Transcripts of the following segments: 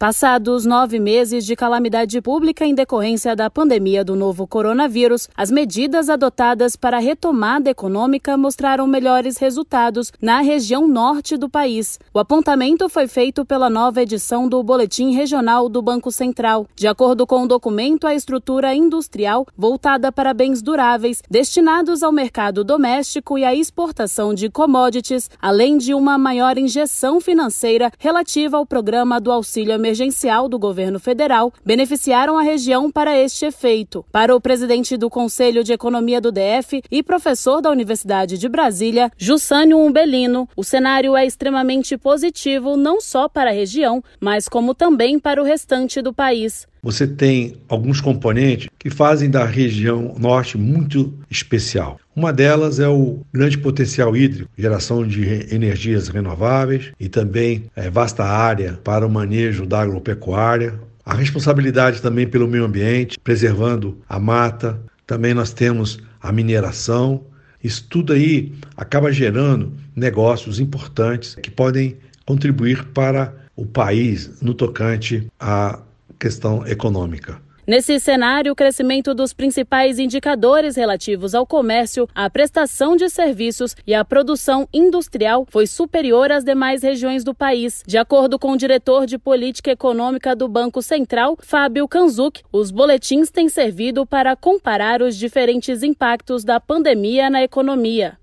Passados nove meses de calamidade pública em decorrência da pandemia do novo coronavírus, as medidas adotadas para a retomada econômica mostraram melhores resultados na região norte do país. O apontamento foi feito pela nova edição do Boletim Regional do Banco Central. De acordo com o documento, a estrutura industrial voltada para bens duráveis, destinados ao mercado doméstico e à exportação de commodities, além de uma maior injeção financeira relativa ao programa do auxílio emergencial emergencial do governo federal beneficiaram a região para este efeito. Para o presidente do Conselho de Economia do DF e professor da Universidade de Brasília, Jussânio Umbelino, o cenário é extremamente positivo não só para a região, mas como também para o restante do país. Você tem alguns componentes que fazem da região norte muito especial. Uma delas é o grande potencial hídrico, geração de energias renováveis e também é, vasta área para o manejo da agropecuária. A responsabilidade também pelo meio ambiente, preservando a mata. Também nós temos a mineração. Isso tudo aí acaba gerando negócios importantes que podem contribuir para o país no tocante a questão econômica. Nesse cenário, o crescimento dos principais indicadores relativos ao comércio, à prestação de serviços e à produção industrial foi superior às demais regiões do país. De acordo com o diretor de política econômica do Banco Central, Fábio Kanzuk, os boletins têm servido para comparar os diferentes impactos da pandemia na economia.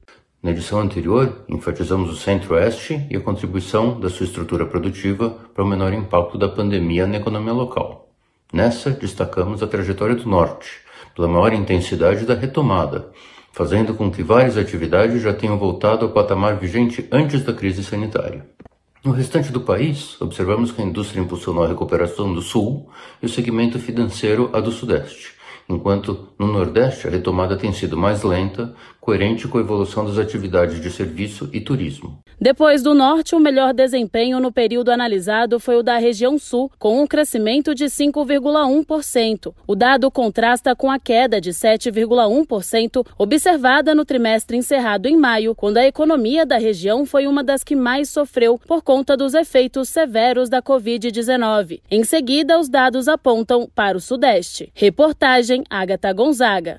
Na edição anterior, enfatizamos o Centro-Oeste e a contribuição da sua estrutura produtiva para o menor impacto da pandemia na economia local. Nessa, destacamos a trajetória do Norte, pela maior intensidade da retomada, fazendo com que várias atividades já tenham voltado ao patamar vigente antes da crise sanitária. No restante do país, observamos que a indústria impulsionou a recuperação do Sul e o segmento financeiro a do Sudeste enquanto no Nordeste a retomada tem sido mais lenta, coerente com a evolução das atividades de serviço e turismo. Depois do Norte, o melhor desempenho no período analisado foi o da região Sul, com um crescimento de 5,1%. O dado contrasta com a queda de 7,1% observada no trimestre encerrado em maio, quando a economia da região foi uma das que mais sofreu por conta dos efeitos severos da Covid-19. Em seguida, os dados apontam para o Sudeste. Reportagem Agatha Gonzaga.